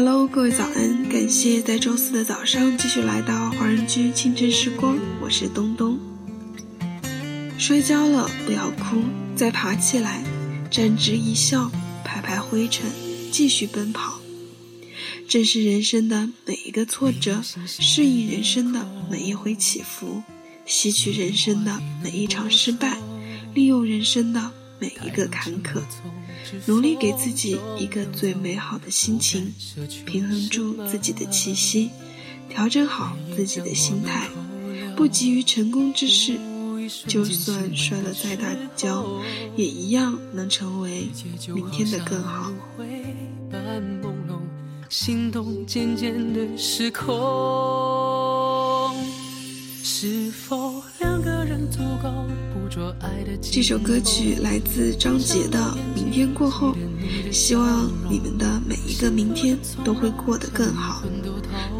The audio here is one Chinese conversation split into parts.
Hello，各位早安！感谢在周四的早上继续来到华人居清晨时光，我是东东。摔跤了不要哭，再爬起来，站直一笑，拍拍灰尘，继续奔跑。正视人生的每一个挫折，适应人生的每一回起伏，吸取人生的每一场失败，利用人生的每一个坎坷。努力给自己一个最美好的心情，平衡住自己的气息，调整好自己的心态，不急于成功之事。就算摔了再大的跤，也一样能成为明天的更好。心动渐渐的失控，是否？这首歌曲来自张杰的《明天过后》，希望你们的每一个明天都会过得更好。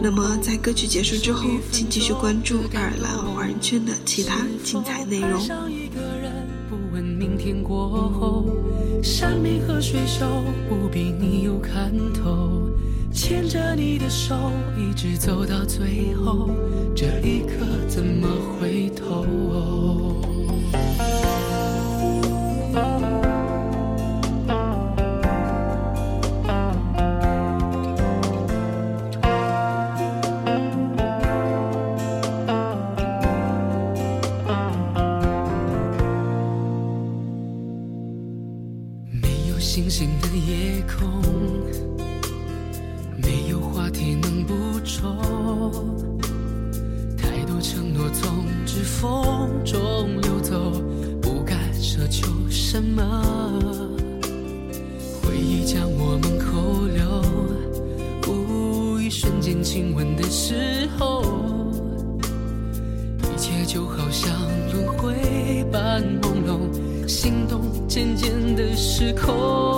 那么，在歌曲结束之后，请继续关注爱尔兰华人圈的其他精彩内容。牵着你的手，一直走到最后，这一刻星星的夜空。没有话题能补充，太多承诺从指缝中流走，不敢奢求什么。回忆将我们扣留，无一瞬间亲吻的时候，一切就好像轮回般朦胧，心动渐渐的失控。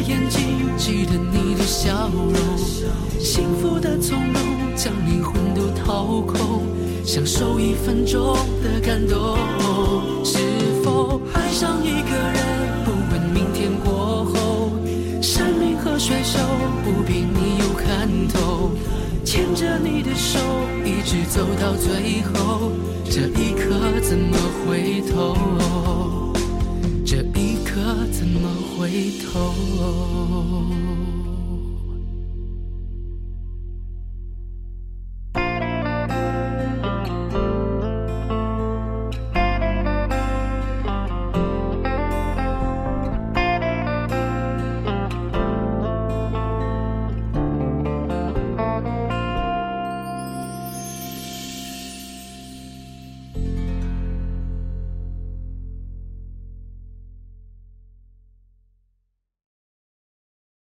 眼睛，记得你的笑容，幸福的从容，将灵魂都掏空，享受一分钟的感动。是否爱上一个人，不问明天过后？山明和水秀不比你有看头，牵着你的手一直走到最后，这一刻怎么回头？低头？